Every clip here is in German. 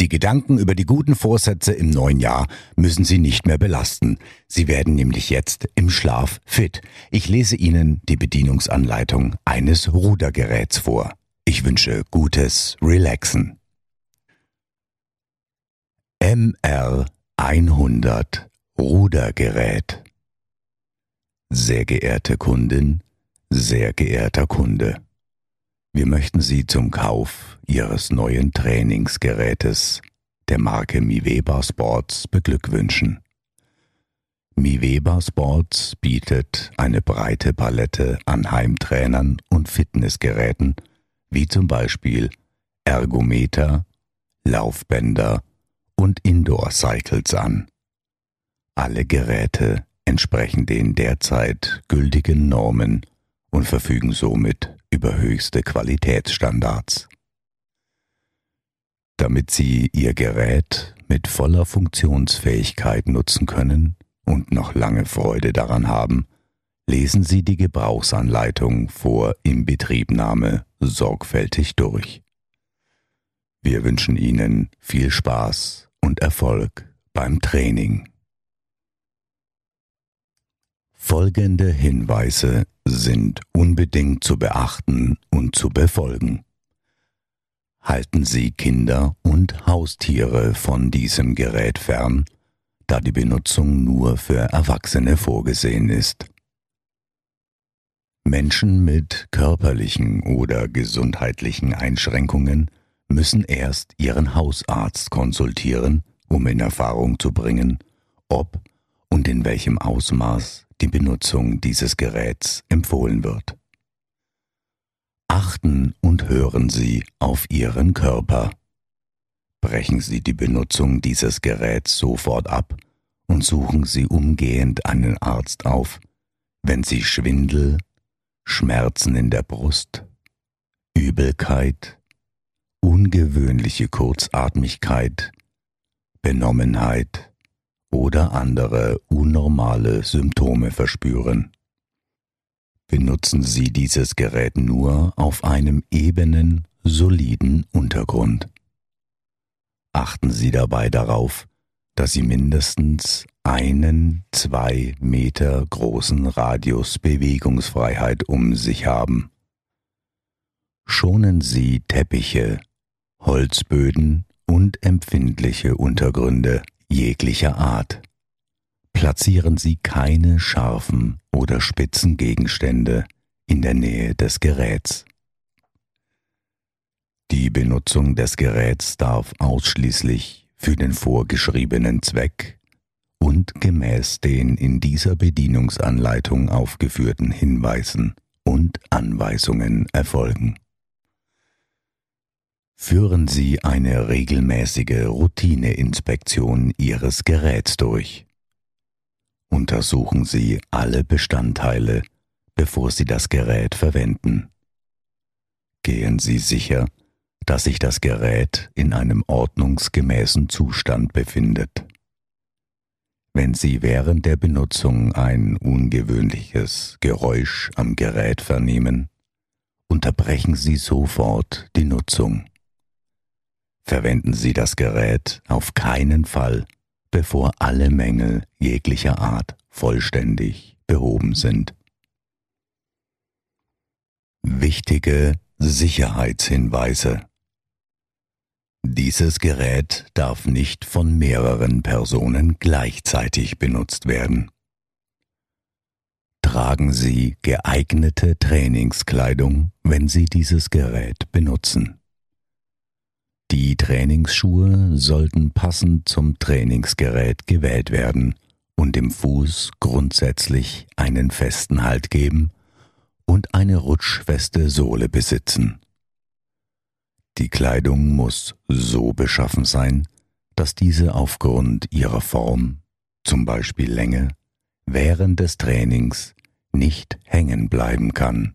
Die Gedanken über die guten Vorsätze im neuen Jahr müssen Sie nicht mehr belasten. Sie werden nämlich jetzt im Schlaf fit. Ich lese Ihnen die Bedienungsanleitung eines Rudergeräts vor. Ich wünsche gutes Relaxen. MR 100 Rudergerät. Sehr geehrte Kundin, sehr geehrter Kunde. Wir möchten Sie zum Kauf Ihres neuen Trainingsgerätes der Marke Miweber Sports beglückwünschen. Miweber Sports bietet eine breite Palette an Heimtrainern und Fitnessgeräten, wie zum Beispiel Ergometer, Laufbänder und Indoor-Cycles an. Alle Geräte entsprechen den derzeit gültigen Normen und verfügen somit über höchste Qualitätsstandards. Damit Sie Ihr Gerät mit voller Funktionsfähigkeit nutzen können und noch lange Freude daran haben, lesen Sie die Gebrauchsanleitung vor Inbetriebnahme sorgfältig durch. Wir wünschen Ihnen viel Spaß und Erfolg beim Training. Folgende Hinweise sind unbedingt zu beachten und zu befolgen. Halten Sie Kinder und Haustiere von diesem Gerät fern, da die Benutzung nur für Erwachsene vorgesehen ist. Menschen mit körperlichen oder gesundheitlichen Einschränkungen müssen erst ihren Hausarzt konsultieren, um in Erfahrung zu bringen, ob und in welchem Ausmaß die Benutzung dieses Geräts empfohlen wird. Achten und hören Sie auf Ihren Körper. Brechen Sie die Benutzung dieses Geräts sofort ab und suchen Sie umgehend einen Arzt auf, wenn Sie Schwindel, Schmerzen in der Brust, Übelkeit, ungewöhnliche Kurzatmigkeit, Benommenheit, oder andere unnormale Symptome verspüren. Benutzen Sie dieses Gerät nur auf einem ebenen, soliden Untergrund. Achten Sie dabei darauf, dass Sie mindestens einen zwei Meter großen Radius Bewegungsfreiheit um sich haben. Schonen Sie Teppiche, Holzböden und empfindliche Untergründe jeglicher Art. Platzieren Sie keine scharfen oder spitzen Gegenstände in der Nähe des Geräts. Die Benutzung des Geräts darf ausschließlich für den vorgeschriebenen Zweck und gemäß den in dieser Bedienungsanleitung aufgeführten Hinweisen und Anweisungen erfolgen. Führen Sie eine regelmäßige Routineinspektion Ihres Geräts durch. Untersuchen Sie alle Bestandteile, bevor Sie das Gerät verwenden. Gehen Sie sicher, dass sich das Gerät in einem ordnungsgemäßen Zustand befindet. Wenn Sie während der Benutzung ein ungewöhnliches Geräusch am Gerät vernehmen, unterbrechen Sie sofort die Nutzung. Verwenden Sie das Gerät auf keinen Fall, bevor alle Mängel jeglicher Art vollständig behoben sind. Wichtige Sicherheitshinweise Dieses Gerät darf nicht von mehreren Personen gleichzeitig benutzt werden. Tragen Sie geeignete Trainingskleidung, wenn Sie dieses Gerät benutzen. Die Trainingsschuhe sollten passend zum Trainingsgerät gewählt werden und dem Fuß grundsätzlich einen festen Halt geben und eine rutschfeste Sohle besitzen. Die Kleidung muss so beschaffen sein, dass diese aufgrund ihrer Form, zum Beispiel Länge, während des Trainings nicht hängen bleiben kann.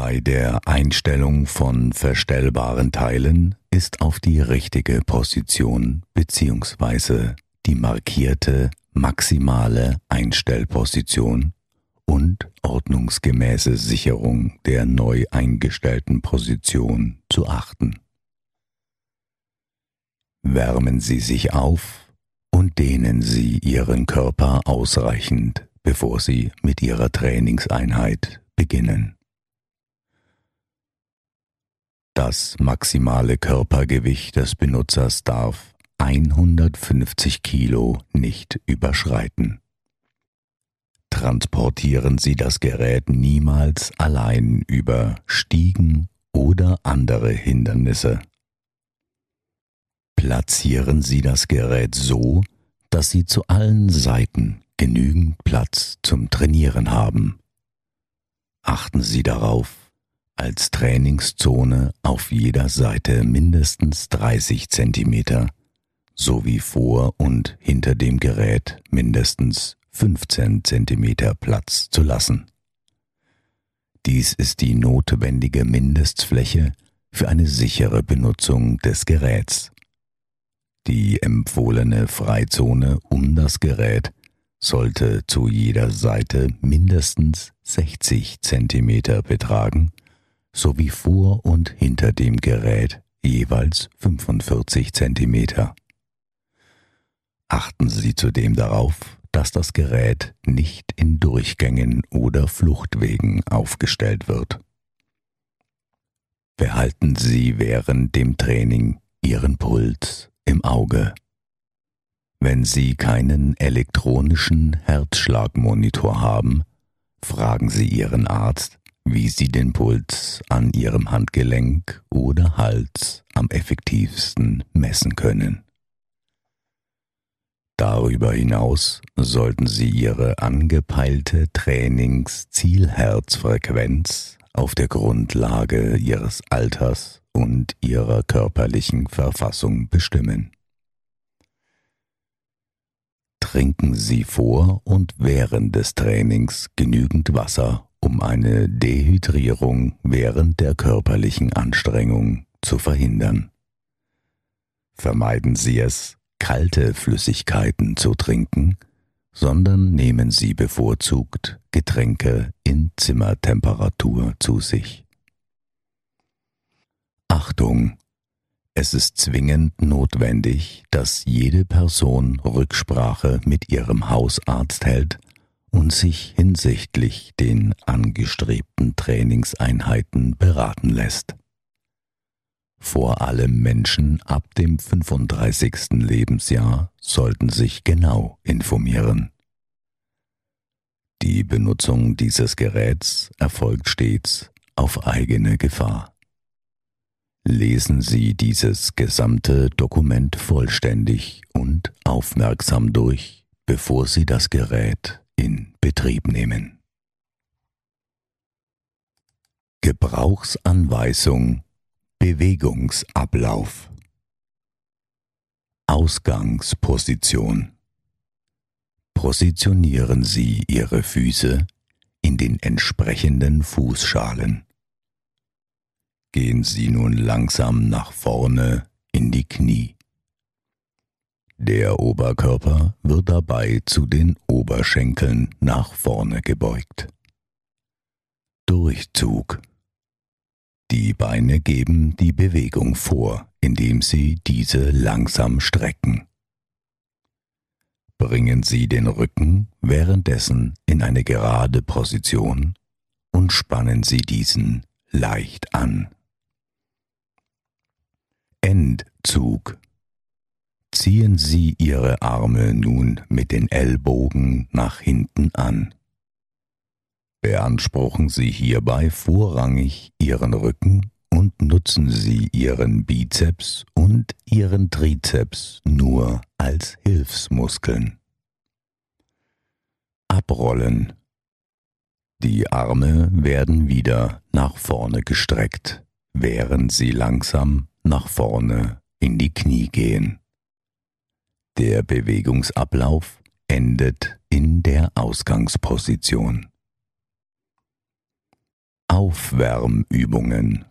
Bei der Einstellung von verstellbaren Teilen ist auf die richtige Position bzw. die markierte maximale Einstellposition und ordnungsgemäße Sicherung der neu eingestellten Position zu achten. Wärmen Sie sich auf und dehnen Sie Ihren Körper ausreichend, bevor Sie mit Ihrer Trainingseinheit beginnen. Das maximale Körpergewicht des Benutzers darf 150 Kilo nicht überschreiten. Transportieren Sie das Gerät niemals allein über Stiegen oder andere Hindernisse. Platzieren Sie das Gerät so, dass Sie zu allen Seiten genügend Platz zum Trainieren haben. Achten Sie darauf, als Trainingszone auf jeder Seite mindestens 30 cm sowie vor und hinter dem Gerät mindestens 15 cm Platz zu lassen. Dies ist die notwendige Mindestfläche für eine sichere Benutzung des Geräts. Die empfohlene Freizone um das Gerät sollte zu jeder Seite mindestens 60 cm betragen sowie vor und hinter dem Gerät jeweils 45 cm. Achten Sie zudem darauf, dass das Gerät nicht in Durchgängen oder Fluchtwegen aufgestellt wird. Behalten Sie während dem Training Ihren Puls im Auge. Wenn Sie keinen elektronischen Herzschlagmonitor haben, fragen Sie Ihren Arzt, wie Sie den Puls an Ihrem Handgelenk oder Hals am effektivsten messen können. Darüber hinaus sollten Sie Ihre angepeilte Trainingszielherzfrequenz auf der Grundlage Ihres Alters und Ihrer körperlichen Verfassung bestimmen. Trinken Sie vor und während des Trainings genügend Wasser um eine Dehydrierung während der körperlichen Anstrengung zu verhindern. Vermeiden Sie es, kalte Flüssigkeiten zu trinken, sondern nehmen Sie bevorzugt Getränke in Zimmertemperatur zu sich. Achtung! Es ist zwingend notwendig, dass jede Person Rücksprache mit ihrem Hausarzt hält und sich hinsichtlich den angestrebten Trainingseinheiten beraten lässt. Vor allem Menschen ab dem 35. Lebensjahr sollten sich genau informieren. Die Benutzung dieses Geräts erfolgt stets auf eigene Gefahr. Lesen Sie dieses gesamte Dokument vollständig und aufmerksam durch, bevor Sie das Gerät in Betrieb nehmen. Gebrauchsanweisung Bewegungsablauf Ausgangsposition Positionieren Sie Ihre Füße in den entsprechenden Fußschalen. Gehen Sie nun langsam nach vorne in die Knie. Der Oberkörper wird dabei zu den Oberschenkeln nach vorne gebeugt. Durchzug. Die Beine geben die Bewegung vor, indem sie diese langsam strecken. Bringen Sie den Rücken währenddessen in eine gerade Position und spannen Sie diesen leicht an. Endzug Ziehen Sie Ihre Arme nun mit den Ellbogen nach hinten an. Beanspruchen Sie hierbei vorrangig Ihren Rücken und nutzen Sie Ihren Bizeps und Ihren Trizeps nur als Hilfsmuskeln. Abrollen. Die Arme werden wieder nach vorne gestreckt, während sie langsam nach vorne in die Knie gehen. Der Bewegungsablauf endet in der Ausgangsposition. Aufwärmübungen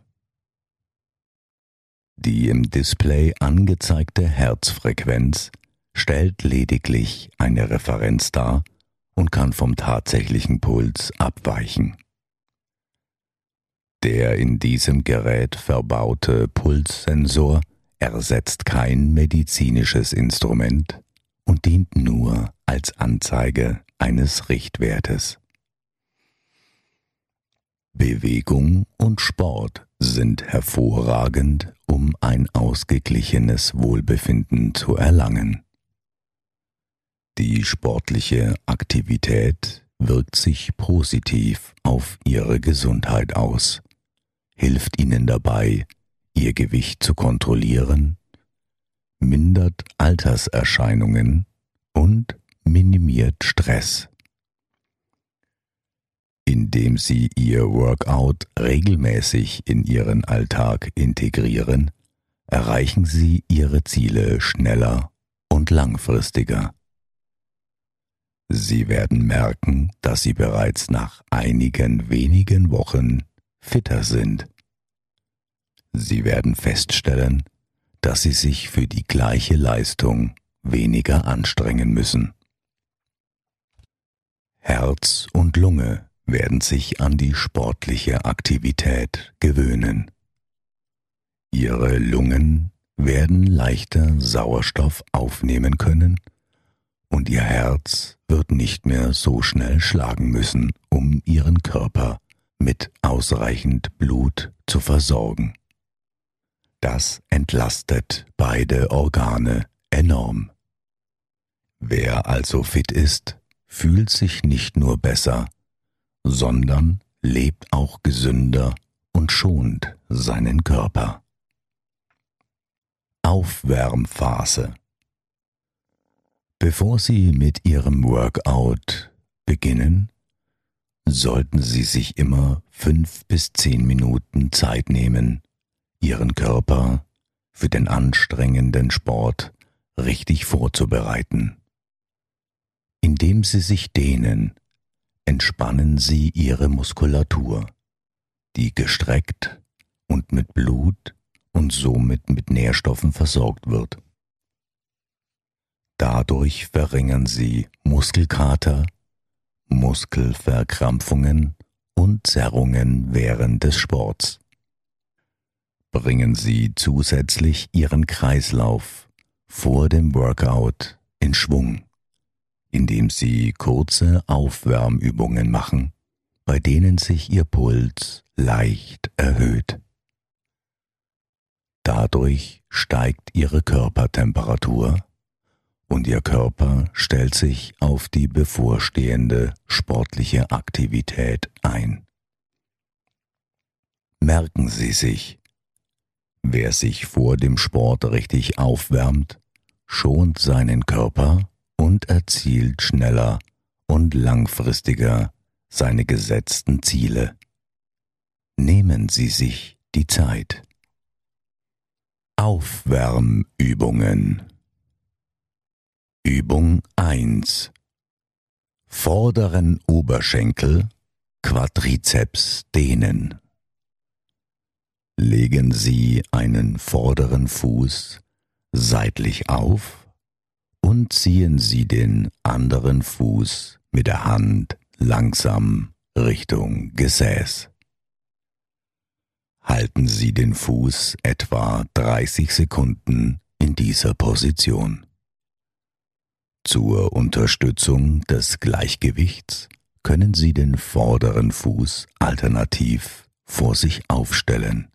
Die im Display angezeigte Herzfrequenz stellt lediglich eine Referenz dar und kann vom tatsächlichen Puls abweichen. Der in diesem Gerät verbaute Pulssensor ersetzt kein medizinisches Instrument und dient nur als Anzeige eines Richtwertes. Bewegung und Sport sind hervorragend, um ein ausgeglichenes Wohlbefinden zu erlangen. Die sportliche Aktivität wirkt sich positiv auf ihre Gesundheit aus, hilft ihnen dabei, ihr Gewicht zu kontrollieren, mindert Alterserscheinungen und minimiert Stress. Indem sie ihr Workout regelmäßig in ihren Alltag integrieren, erreichen sie ihre Ziele schneller und langfristiger. Sie werden merken, dass Sie bereits nach einigen wenigen Wochen fitter sind. Sie werden feststellen, dass Sie sich für die gleiche Leistung weniger anstrengen müssen. Herz und Lunge werden sich an die sportliche Aktivität gewöhnen. Ihre Lungen werden leichter Sauerstoff aufnehmen können und ihr Herz wird nicht mehr so schnell schlagen müssen, um ihren Körper mit ausreichend Blut zu versorgen. Das entlastet beide Organe enorm. Wer also fit ist, fühlt sich nicht nur besser, sondern lebt auch gesünder und schont seinen Körper. Aufwärmphase Bevor Sie mit Ihrem Workout beginnen, sollten Sie sich immer fünf bis zehn Minuten Zeit nehmen, Ihren Körper für den anstrengenden Sport richtig vorzubereiten. Indem Sie sich dehnen, entspannen Sie Ihre Muskulatur, die gestreckt und mit Blut und somit mit Nährstoffen versorgt wird. Dadurch verringern sie Muskelkater, Muskelverkrampfungen und Zerrungen während des Sports. Bringen Sie zusätzlich Ihren Kreislauf vor dem Workout in Schwung, indem Sie kurze Aufwärmübungen machen, bei denen sich Ihr Puls leicht erhöht. Dadurch steigt Ihre Körpertemperatur und Ihr Körper stellt sich auf die bevorstehende sportliche Aktivität ein. Merken Sie sich, wer sich vor dem Sport richtig aufwärmt, schont seinen Körper und erzielt schneller und langfristiger seine gesetzten Ziele. Nehmen Sie sich die Zeit. Aufwärmübungen Übung 1 Vorderen Oberschenkel Quadrizeps dehnen. Legen Sie einen vorderen Fuß seitlich auf und ziehen Sie den anderen Fuß mit der Hand langsam Richtung Gesäß. Halten Sie den Fuß etwa 30 Sekunden in dieser Position. Zur Unterstützung des Gleichgewichts können Sie den vorderen Fuß alternativ vor sich aufstellen.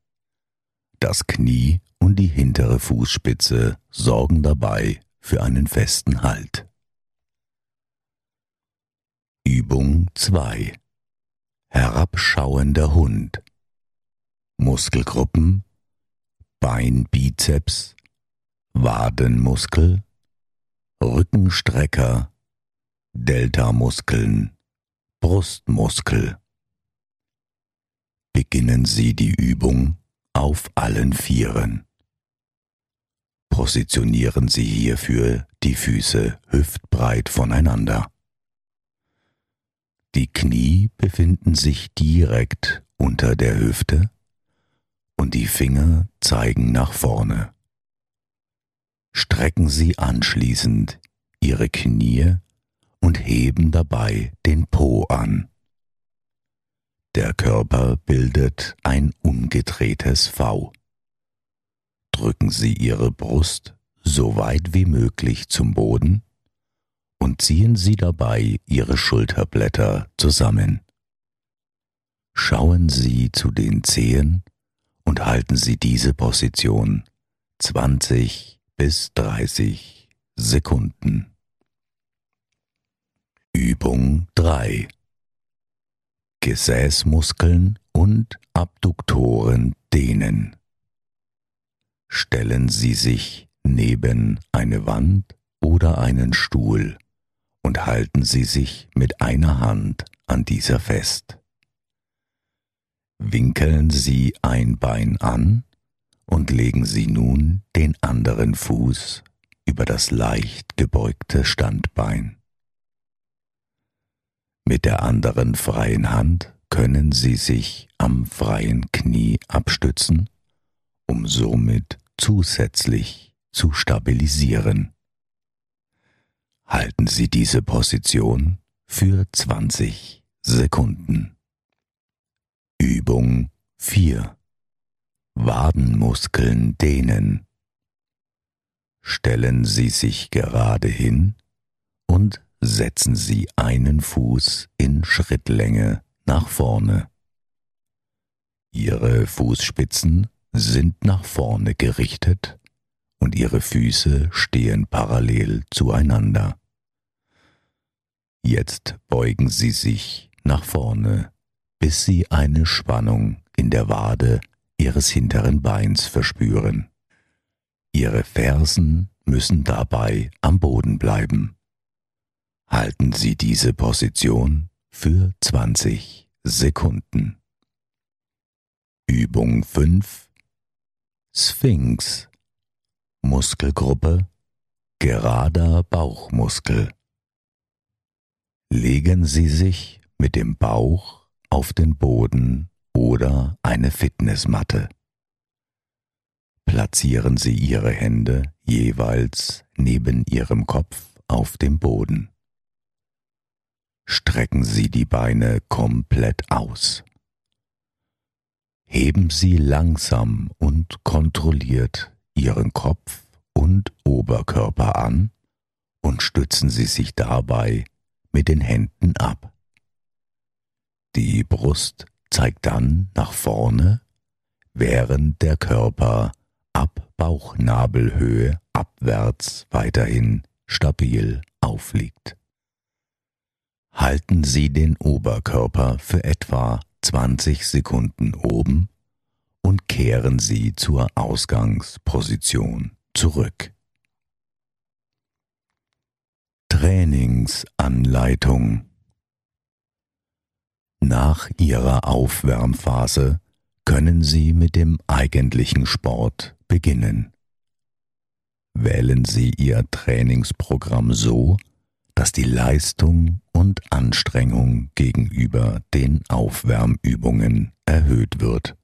Das Knie und die hintere Fußspitze sorgen dabei für einen festen Halt. Übung 2 Herabschauender Hund. Muskelgruppen. Beinbizeps Wadenmuskel. Rückenstrecker, Deltamuskeln, Brustmuskel. Beginnen Sie die Übung auf allen Vieren. Positionieren Sie hierfür die Füße hüftbreit voneinander. Die Knie befinden sich direkt unter der Hüfte und die Finger zeigen nach vorne. Strecken Sie anschließend Ihre Knie und heben dabei den Po an. Der Körper bildet ein umgedrehtes V. Drücken Sie Ihre Brust so weit wie möglich zum Boden und ziehen Sie dabei Ihre Schulterblätter zusammen. Schauen Sie zu den Zehen und halten Sie diese Position 20 bis 30 Sekunden. Übung 3 Gesäßmuskeln und Abduktoren dehnen. Stellen Sie sich neben eine Wand oder einen Stuhl und halten Sie sich mit einer Hand an dieser fest. Winkeln Sie ein Bein an und legen Sie nun den anderen Fuß über das leicht gebeugte Standbein. Mit der anderen freien Hand können Sie sich am freien Knie abstützen, um somit zusätzlich zu stabilisieren. Halten Sie diese Position für 20 Sekunden. Übung 4. Wadenmuskeln dehnen. Stellen Sie sich gerade hin und setzen Sie einen Fuß in Schrittlänge nach vorne. Ihre Fußspitzen sind nach vorne gerichtet und Ihre Füße stehen parallel zueinander. Jetzt beugen Sie sich nach vorne, bis Sie eine Spannung in der Wade Ihres hinteren Beins verspüren. Ihre Fersen müssen dabei am Boden bleiben. Halten Sie diese Position für 20 Sekunden. Übung 5 Sphinx Muskelgruppe gerader Bauchmuskel. Legen Sie sich mit dem Bauch auf den Boden oder eine Fitnessmatte. Platzieren Sie Ihre Hände jeweils neben Ihrem Kopf auf dem Boden. Strecken Sie die Beine komplett aus. Heben Sie langsam und kontrolliert Ihren Kopf und Oberkörper an und stützen Sie sich dabei mit den Händen ab. Die Brust zeigt dann nach vorne, während der Körper ab Bauchnabelhöhe abwärts weiterhin stabil aufliegt. Halten Sie den Oberkörper für etwa 20 Sekunden oben und kehren Sie zur Ausgangsposition zurück. Trainingsanleitung Nach Ihrer Aufwärmphase können Sie mit dem eigentlichen Sport beginnen. Wählen Sie Ihr Trainingsprogramm so, dass die Leistung und Anstrengung gegenüber den Aufwärmübungen erhöht wird.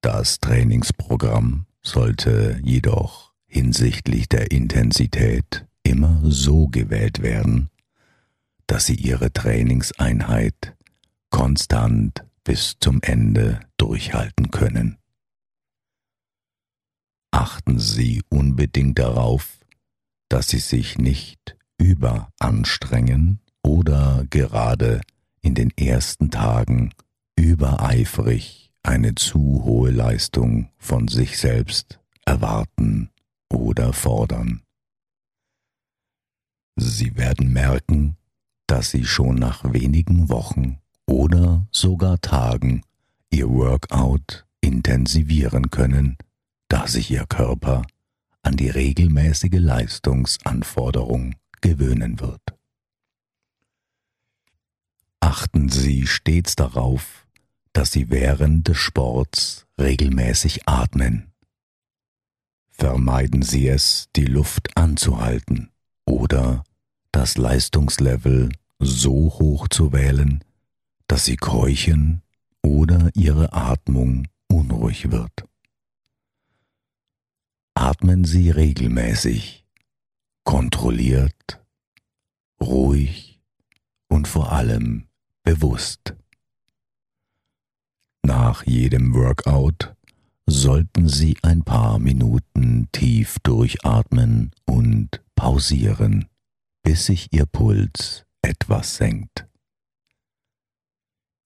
Das Trainingsprogramm sollte jedoch hinsichtlich der Intensität immer so gewählt werden, dass Sie Ihre Trainingseinheit konstant bis zum Ende durchhalten können. Achten Sie unbedingt darauf, dass Sie sich nicht überanstrengen oder gerade in den ersten Tagen übereifrig eine zu hohe Leistung von sich selbst erwarten oder fordern. Sie werden merken, dass Sie schon nach wenigen Wochen oder sogar Tagen Ihr Workout intensivieren können, da sich Ihr Körper an die regelmäßige Leistungsanforderung gewöhnen wird. Achten Sie stets darauf, dass Sie während des Sports regelmäßig atmen. Vermeiden Sie es, die Luft anzuhalten oder das Leistungslevel so hoch zu wählen, dass sie keuchen oder ihre Atmung unruhig wird. Atmen Sie regelmäßig, kontrolliert, ruhig und vor allem bewusst. Nach jedem Workout sollten Sie ein paar Minuten tief durchatmen und pausieren, bis sich Ihr Puls etwas senkt.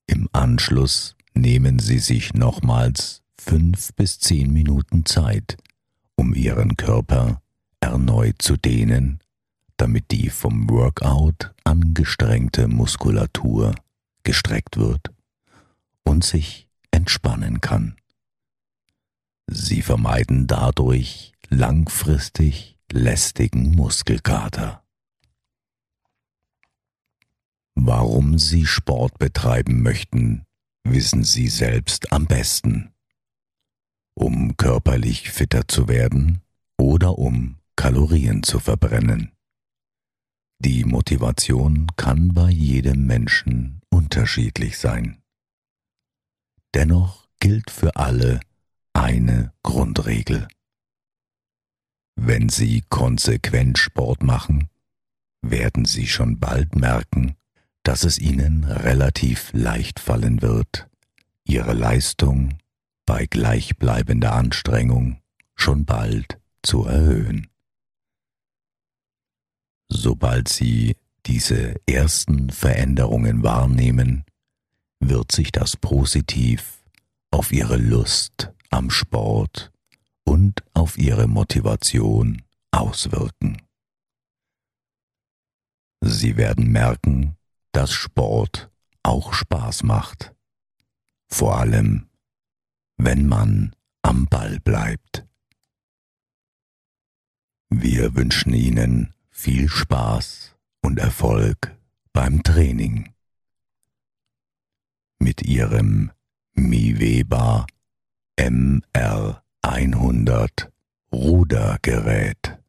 Im Anschluss nehmen Sie sich nochmals fünf bis zehn Minuten Zeit, um Ihren Körper erneut zu dehnen, damit die vom Workout angestrengte Muskulatur gestreckt wird und sich entspannen kann. Sie vermeiden dadurch langfristig lästigen Muskelkater. Warum Sie Sport betreiben möchten, wissen Sie selbst am besten. Um körperlich fitter zu werden oder um Kalorien zu verbrennen. Die Motivation kann bei jedem Menschen unterschiedlich sein. Dennoch gilt für alle eine Grundregel. Wenn Sie konsequent Sport machen, werden Sie schon bald merken, dass es Ihnen relativ leicht fallen wird, Ihre Leistung bei gleichbleibender Anstrengung schon bald zu erhöhen. Sobald Sie diese ersten Veränderungen wahrnehmen, wird sich das positiv auf Ihre Lust am Sport und auf Ihre Motivation auswirken. Sie werden merken, dass Sport auch Spaß macht, vor allem wenn man am Ball bleibt. Wir wünschen Ihnen viel Spaß und Erfolg beim Training. Mit Ihrem Miweba MR100 Rudergerät.